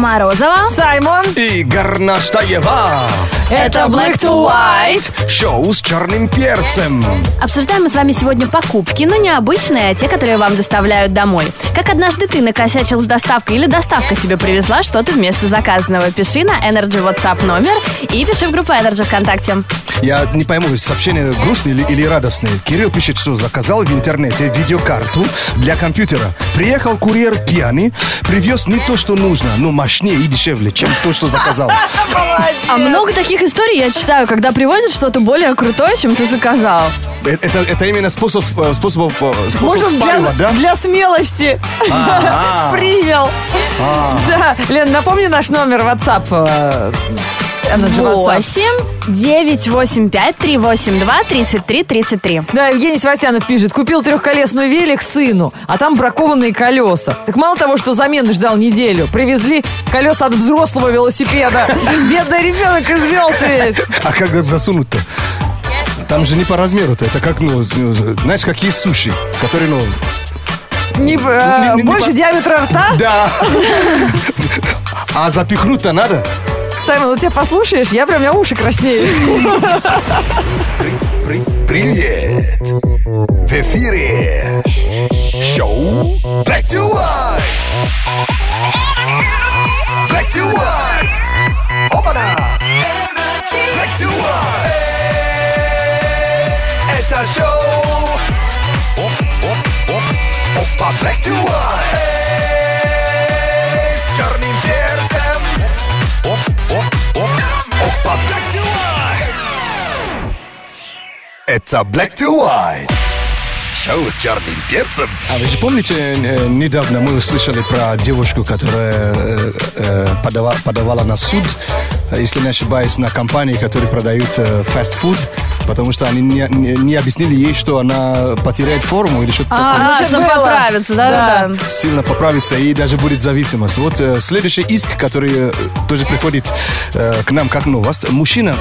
Морозова. Саймон. И Горнаштаева. Это Black to White. Шоу с черным перцем. Обсуждаем мы с вами сегодня покупки, но не обычные, а те, которые вам доставляют домой. Как однажды ты накосячил с доставкой или доставка тебе привезла что-то вместо заказанного. Пиши на Energy WhatsApp номер и пиши в группу Energy ВКонтакте. Я не пойму, сообщение грустное или, или радостное. Кирилл пишет, что заказал в интернете видеокарту для компьютера. Приехал курьер пьяный, привез не то, что нужно, но мощнее и дешевле, чем то, что заказал. А много таких историй я читаю, когда привозят что-то более крутое, чем ты заказал. Э, Это, это именно способ, э, способ, э, способ Можно для, впаривать, да? для смелости. А-а. Привел. Да. Лен, напомни наш номер WhatsApp. Energy WhatsApp. 8 985 382 33 33. Да, Евгений Севастьянов пишет, купил трехколесный велик сыну, а там бракованные колеса. Так мало того, что замены ждал неделю, привезли колеса от взрослого велосипеда. Бедный ребенок извелся весь. А как засунуть-то? Там же не по размеру-то. Это как, ну, знаешь, как есть суши, которые, ну, Не, э, Не- не- не больше по- диаметра рта. да. А запихнуть-то надо? Саймон, вот тебя послушаешь, я прям, у меня уши краснеют. При- Привет! В эфире шоу Black to White! Это Black to White. Шоу с черным перцем. А вы же помните, э, недавно мы услышали про девушку, которая э, э, подава- подавала на суд, э, если не ошибаюсь, на компании, которые продают э, фастфуд, потому что они не, не- не объяснили ей, что она потеряет форму или что-то такое. А, значит, чтобы было. поправиться, да-да-да. Сильно поправится и даже будет зависимость. Вот э, следующий иск, который э, тоже приходит э, к нам как новость. Мужчина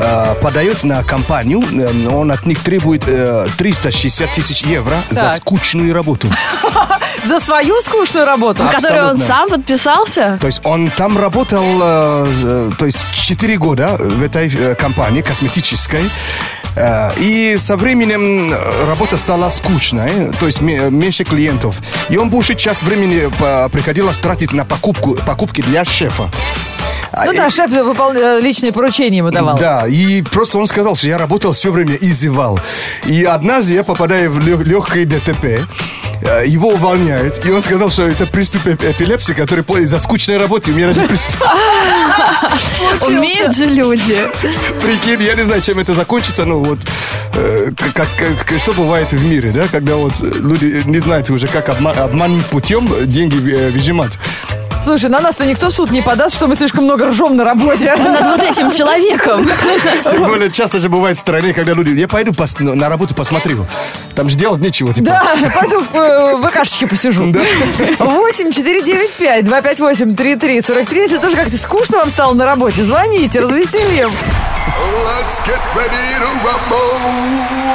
э, подает на компанию, э, он от них требует э, 360 тысяч евро за Так. скучную работу. За свою скучную работу. Который он Абсолютно. сам подписался. То есть он там работал, э, э, то есть 4 года в этой э, компании косметической. Э, И со временем э, работа стала скучной, то есть ме- меньше клиентов. И он большую часть времени э, приходилось тратить на покупку, покупки для шефа. А, Ну и- да, шеф выпол- э, личные поручения ему давал. да, и просто он сказал, что я работал все время и зевал. И однажды я попадаю в легкое ДТП, э, его увольняют, и он сказал, что это приступ эп- эпилепсии, который по- из-за скучной работы умирает от приступа. Умеют же люди. Прикинь, я не знаю, чем это закончится, но вот э, как, как- что бывает в мире, да, когда вот люди не знают уже, как обма- обманным путем деньги э, выжимать. Слушай, на нас-то никто суд не подаст, что мы слишком много ржем на работе. Над вот этим человеком. Тем более часто же бывает в стране, когда люди, я пойду на работу посмотрю, там же делать нечего, типа. Да, пойду в, э, в ВКшечке посижу. 8 495 258 33 43. Если тоже как-то скучно вам стало на работе, звоните, развеселим. Let's get ready to rumble.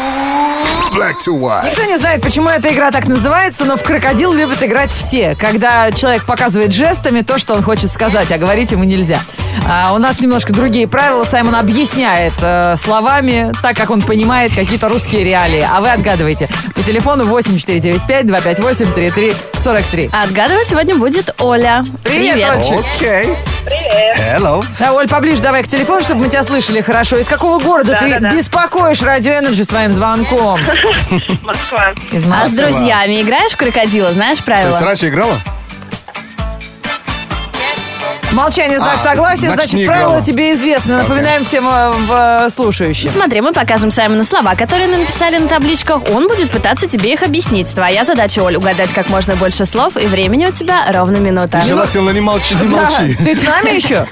Black to white. Никто не знает, почему эта игра так называется, но в крокодил любят играть все. Когда человек показывает жестами то, что он хочет сказать, а говорить ему нельзя. А у нас немножко другие правила. Саймон объясняет э, словами, так как он понимает какие-то русские реалии. А вы отгадываете. По телефону 8495 258 3343. А Отгадывать сегодня будет Оля. Привет, Олечка. Окей. Привет. Hello. Да, Оль, поближе давай к телефону, чтобы мы тебя слышали хорошо. Из какого города ты Да-да-да. беспокоишь Радио Energy своим звонком? Москва. Из А с Москвы. друзьями играешь в крокодила? Знаешь правила? раньше играла? Молчание, знак А, согласия, значит, правила тебе известны. Напоминаем всем э, в- слушающим. Смотри, мы покажем Саймону слова, которые мы написали на табличках. Он будет пытаться тебе их объяснить. Твоя задача, Оль, угадать как можно больше слов, и времени у тебя ровно минута. Желательно не молчи, не Да, молчи. Ты с нами еще?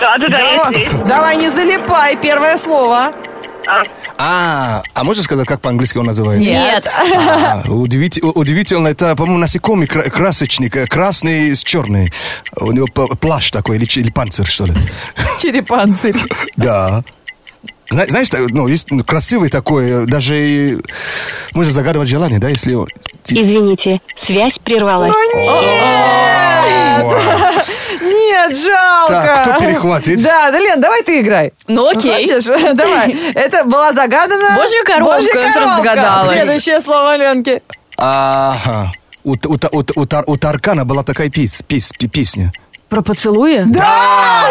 Да, да, да, давай, не залипай. Первое слово. А, А, можно сказать, как по-английски он называется? Нет. А, удивительно, это, по-моему, насекомый кра- красочник, э, красный с черный. У него плащ такой, или, или панцирь, что ли. Черепанцирь. Да. Зна- Знаешь, ну, есть ну, красивый такой, э, даже можно загадывать желание, да, если... Извините, связь прервалась. Нет! Нет. Нет, жалко. Так, кто перехватит? Да, да, Лен, давай ты играй. Ну окей. Хочешь? Давай. Это была загадана... Божья коровка, сразу догадалась. Следующее слово Ленки. Ага. У, у, у, у у Таркана была такая пис, пис- пи- песня. Про поцелуи? Да!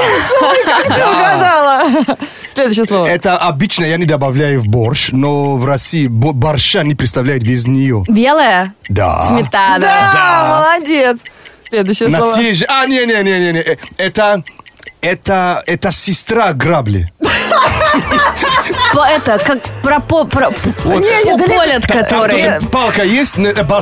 Как ты угадала. Следующее слово. Это обычно я не добавляю в борщ, но в России бо- борща не представляет без нее. Белая? Да. Сметана. Да, молодец. Следующее На слово. те же... А, не-не-не-не. Это... Это, это сестра грабли. Это, как про, по, про Вот. Полет, который... палка есть,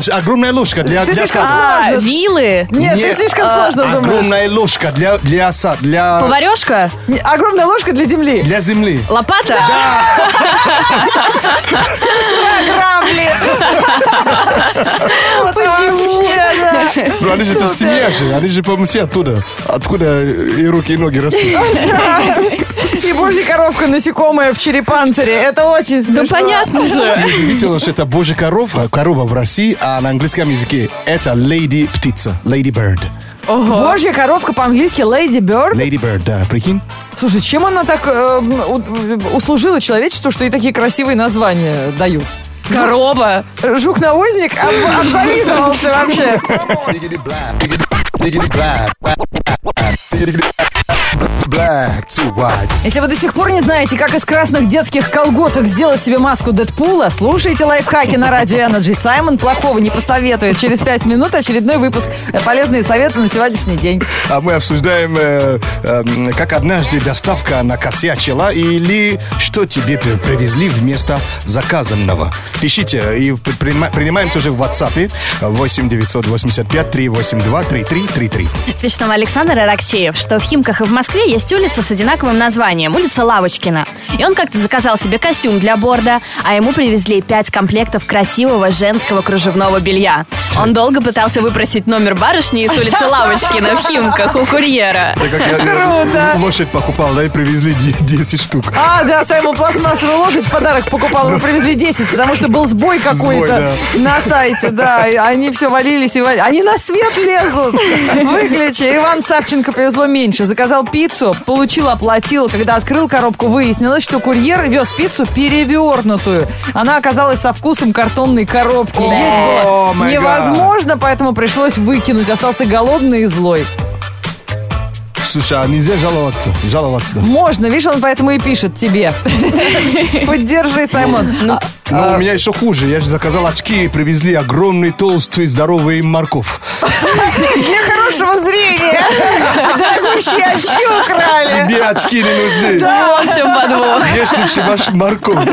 огромная ложка для, Ты слишком сала. А, Сложно. вилы? Нет, ты слишком а, сложно думаешь. Огромная ложка для, для оса, для, Поварешка? Огромная ложка для земли. для земли. Лопата? Грабли. Ну, они же, это семья же, они же, по-моему, все оттуда. Откуда и руки, и ноги растут. И божья коровка насекомая в черепанцире. Это очень смешно. Ну понятно же. И удивительно, что это божья корова, корова в России, а на английском языке это lady птица, lady bird. Божья коровка по-английски Lady Bird. Lady bird, да, прикинь? Слушай, чем она так э, услужила человечеству, что и такие красивые названия дают? Корова. Жук-навозник об- обзавидовался вообще. Black, to white. Если вы до сих пор не знаете, как из красных детских колготок сделать себе маску Дэдпула, слушайте лайфхаки на радио Energy. Саймон плохого не посоветует. Через пять минут очередной выпуск. Э, Полезные советы на сегодняшний день. А мы обсуждаем, э, эм, как однажды доставка накосячила или что тебе при- привезли вместо заказанного. Пишите и при- принима- принимаем тоже в WhatsApp 8 985 382 3333. Пишет нам Александр Аракчеев, что в Химках и в Москве есть улица с одинаковым названием, улица Лавочкина. И он как-то заказал себе костюм для борда, а ему привезли пять комплектов красивого женского кружевного белья. Он долго пытался выпросить номер барышни из улицы Лавочкина в Химках у курьера. Это как я, Круто. лошадь покупал, да, и привезли де- 10 штук. А, да, Саймон пластмассовую лошадь в подарок покупал. Мы привезли 10, потому что был сбой какой-то на сайте, да. И они все валились и валились. Они на свет лезут. Выключи. Иван Савченко повезло меньше. Заказал пиццу, получил, оплатил. Когда открыл коробку, выяснилось, что курьер вез пиццу перевернутую. Она оказалась со вкусом картонной коробки. Есть было гад. Невозможно, поэтому пришлось выкинуть. Остался голодный и злой. Слушай, а нельзя жаловаться? Жаловаться. Можно, видишь, он поэтому и пишет тебе. Поддержи, Саймон. Ну, Но у меня еще хуже. Я же заказал очки и привезли огромный, толстый, здоровый морков. Для хорошего зрения. Дорогущие очки украли. Тебе очки не нужны. Во всем подвох. Ешь лучше ваш морковь.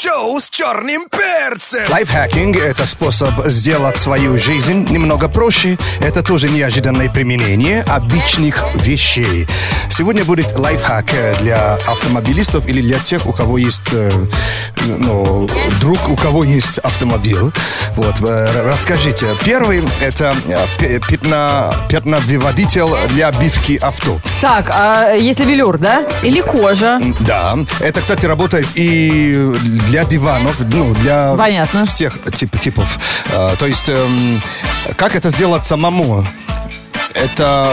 Шоу с черным перцем. Лайфхакинг – это способ сделать свою жизнь немного проще. Это тоже неожиданное применение обычных вещей. Сегодня будет лайфхак э, для автомобилистов или для тех, у кого есть э, ну, друг, у кого есть автомобиль. Вот, э, расскажите. Первый – это пятна, пятновыводитель для обивки авто. Так, а если велюр, да? Или кожа. Да, это, кстати, работает и для диванов, ну, для Понятно. всех тип- типов. А, то есть, эм, как это сделать самому? Это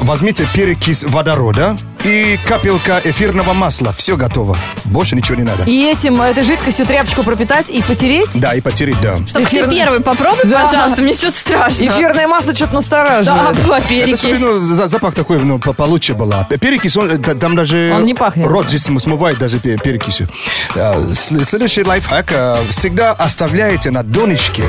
возьмите перекись водорода и капелька эфирного масла. Все готово. Больше ничего не надо. И этим, этой жидкостью тряпочку пропитать и потереть? Да, и потереть, да. Ты Эфир- первый попробуй, Да. пожалуйста, мне что-то страшно. Эфирное масло что-то Да, настораживает. Это, перекись. чтобы, ну, за- запах такой, ну, по- получше была. Перекись, он, да- там даже... Он не пахнет. Рот здесь смывает даже пе- перекисью. Сл- Следующий лайфхак. Всегда оставляйте на донышке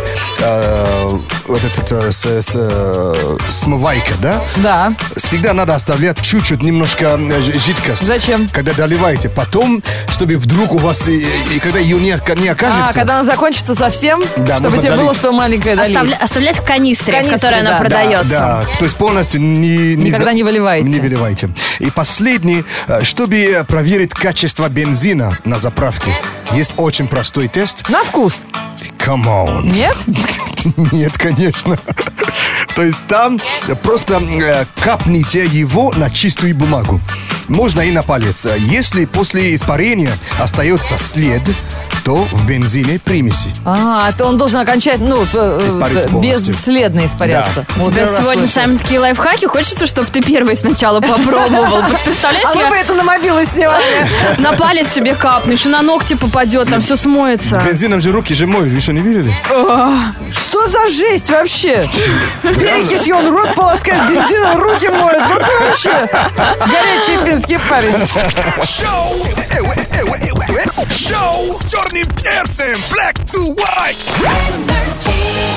вот этот с, с, э, смывайка, да? Да. Всегда надо оставлять чуть-чуть, немножко э, жидкость. Зачем? Когда доливаете. Потом, чтобы вдруг у вас, и, и когда ее не, не А, окажется... когда она закончится совсем, Да, чтобы тебе было долить. что маленькое долить. Оставля- оставлять в канистре, в Канистре, которой она да. продается. Да, то есть полностью не, не Никогда не выливаете. Не выливайте. И последний, э, чтобы проверить качество бензина на заправке, есть очень простой тест. На вкус. Come on. Нет? Нет, конечно. То есть там просто э, капните его на чистую бумагу. Можно и на палец. Если после испарения остается след, что в бензине примеси. А, то он должен окончательно, ну, э, э, бесследно испаряться. У Вот тебя сегодня сами такие лайфхаки. Хочется, чтобы ты первый сначала попробовал. Представляешь, А вы бы я это на мобилы снимали. на палец себе капну, еще на ногти попадет, там все смоется. Бензином же руки же моют, вы что, не видели? Что за жесть вообще? Перекисью он рот полоскает, бензином руки моет. Вот ты вообще горячий финский парень. Шоу! Шоу с черным перцем! Black to white!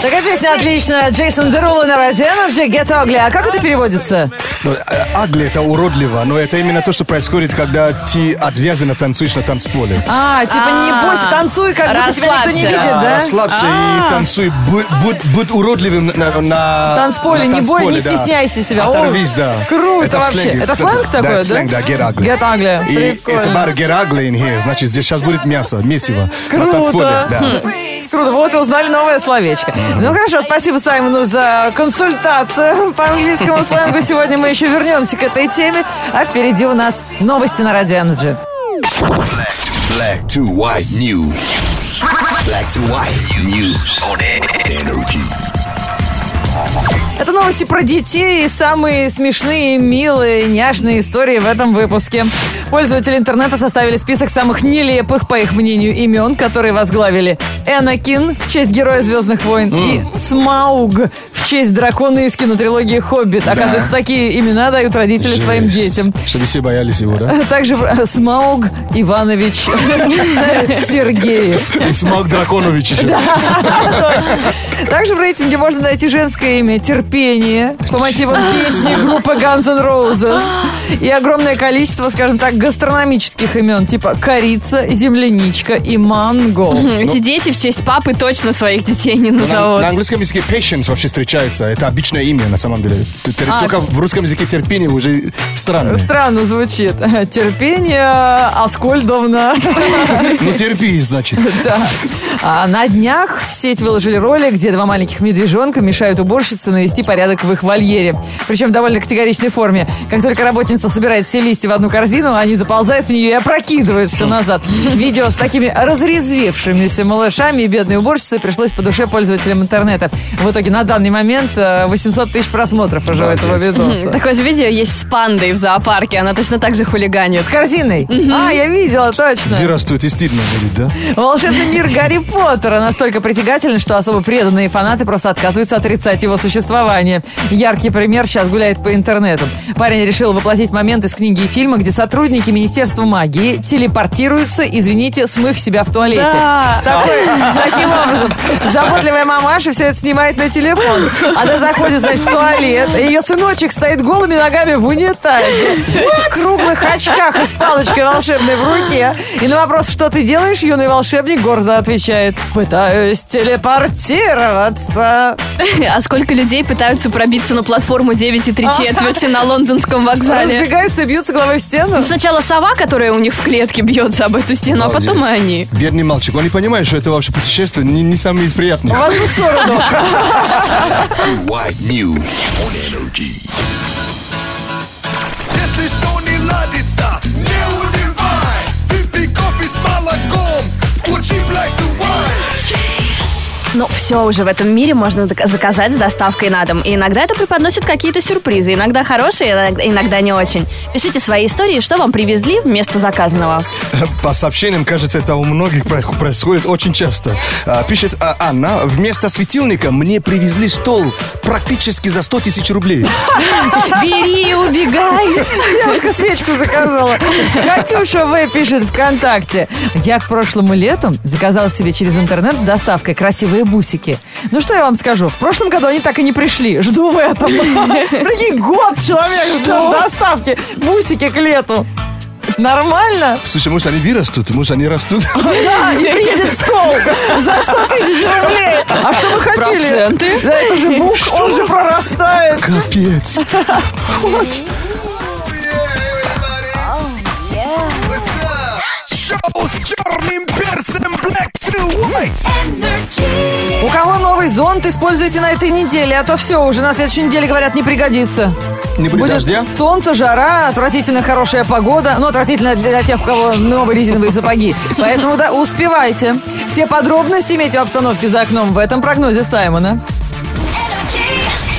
Такая песня отличная. Джейсон Деруло на радио Energy, Get Ugly. А как это переводится? Ну, э, Агли это уродливо, но это именно то, что происходит, когда ты отвязанно танцуешь на танцполе. А, типа не А, бойся, танцуй, как будто тебя никто не видит, А, да? Расслабься и танцуй. Будь, будь- будь уродливым на, на Танцполе, на не бой, не да. стесняйся себя. О, Оторвись, да. Круто Это вообще. сленге, Это кстати. сленг такой, да? Сленг, да, get ugly. Get ugly. И it's about get ugly in here, значит, здесь сейчас будет мясо, месиво. На Круто. танцполе, да. Круто, вот и узнали новое словечко. Ну хорошо, спасибо Саймону за консультацию по английскому сленгу. Сегодня мы еще вернемся к этой теме, а впереди у нас новости на Радио Energy. Black to white news. Black to white news on energy. Это новости про детей и самые смешные, милые, няшные истории в этом выпуске. Пользователи интернета составили список самых нелепых, по их мнению, имен, которые возглавили Энакин в честь героя Звездных войн и Смауг в честь дракона из кинотрилогии «Хоббит». Оказывается, такие имена дают родители своим Жесть. детям. Чтобы все боялись его, да? Также э, Смауг Иванович Сергеев. И Смог Драконович еще. Также в рейтинге можно найти женское имя Терпение по мотивам песни группы Guns N' Roses. И огромное количество, скажем так, гастрономических имен, типа корица, земляничка и манго. Эти дети в честь папы точно своих детей не На, назовут. на английском языке patience вообще встречается. Это обычное имя, на самом деле. Тер- А. Только в русском языке терпение уже странно. Странно звучит. Терпение Аскольдовна. Ну, терпи, значит. Да. А на днях в сеть выложили ролик, где два маленьких медвежонка мешают уборщице навести порядок в их вольере. Причем в довольно категоричной форме. Как только работница собирает все листья в одну корзину, они заползают в нее и опрокидывают все назад. Видео с такими разрезвевшимися малышами и бедной уборщицей пришлось по душе пользователям интернета. В итоге на данный момент э, 800 тысяч просмотров уже у этого видоса. Такое же видео есть с пандой в зоопарке. Она точно так же хулиганит. С корзиной? А, я видела, точно. Вырастут и стыдно будет, да? Волшебный мир Гарри Поттера настолько притягателен, что особо преданные фанаты просто отказываются отрицать его существование. Яркий пример сейчас гуляет по интернету. Парень решил воплотить момент из книги и фильма, где сотрудники Министерства магии телепортируются, извините, смыв себя в туалете. Да. Такой- таким образом, заботливая мамаша все это снимает на телефон. Она заходит, значит, в туалет, и ее сыночек стоит голыми ногами в унитазе, в круглых очках и с палочкой волшебной в руке. И на вопрос, что ты делаешь, юный волшебник гордо отвечает, пытаюсь телепортироваться. А сколько людей пытаются пробиться на платформу 9 и 3 четверти на лондонском вокзале? Разбегаются и бьются головой в стену. Ну, сначала сова, которая у них в клетке бьется об эту стену, а потом и Молодец. они. Бедный мальчик, он не понимает, что это вообще путешествие не, не самое из приятных. В одну сторону. To white news on energy. Если что не ладится, не унывай. Выпей кофе с молоком. Включи black to white. Ну, все уже в этом мире можно заказать с доставкой на дом. И иногда это преподносит какие-то сюрпризы. Иногда хорошие, иногда- иногда не очень. Пишите свои истории, что вам привезли вместо заказанного. По сообщениям, кажется, это у многих про- происходит очень часто. А, Пишет а, Анна, вместо светильника мне привезли стол практически за 100 тысяч рублей. Бери, убегай. Девушка свечку заказала. Катюша В. пишет ВКонтакте. Я к прошлому лету заказала себе через интернет с доставкой красивые бусики. Ну что я вам скажу, в прошлом году они так и не пришли. Жду в этом. Прикинь, год человек ждет доставки бусики к лету. Нормально? Слушай, может, они вырастут, может, они растут. Да, и приедет стол за 100 тысяч рублей. А что вы хотели? Проценты? Да, это же бук, он же прорастает. Капец. Шоу с черным перцем black to white. У кого новый зонт используйте на этой неделе, а то все, уже на следующей неделе, говорят, не пригодится. Не будет дождя? солнце, жара, отвратительно хорошая погода. Ну, отвратительно для тех, у кого новые резиновые сапоги. Поэтому, да, успевайте. Все подробности имейте в обстановке за окном в этом прогнозе Саймона.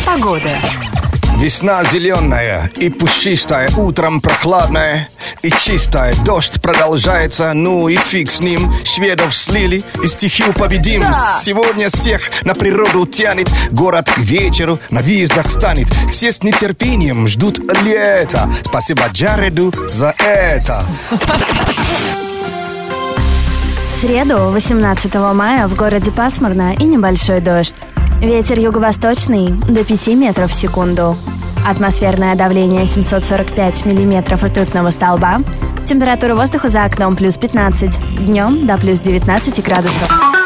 Погода. Весна зеленая и пушистая, утром прохладная и чистая. Дождь продолжается, ну и фиг с ним. Шведов слили и стихию победим. Сегодня всех на природу тянет. Город к вечеру на визах станет. Все с нетерпением ждут лета. Спасибо Джареду за это. В среду, 18 мая, в городе пасмурно и небольшой дождь. Ветер юго-восточный до 5 метров в секунду. Атмосферное давление 745 миллиметров ртутного столба. Температура воздуха за окном плюс 15. Днем до плюс 19 градусов.